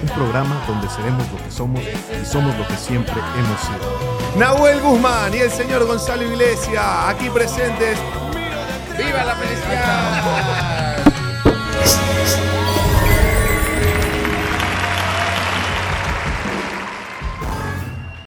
Un programa donde seremos lo que somos y somos lo que siempre hemos sido. Nahuel Guzmán y el señor Gonzalo Iglesias, aquí presentes. ¡Viva la felicidad!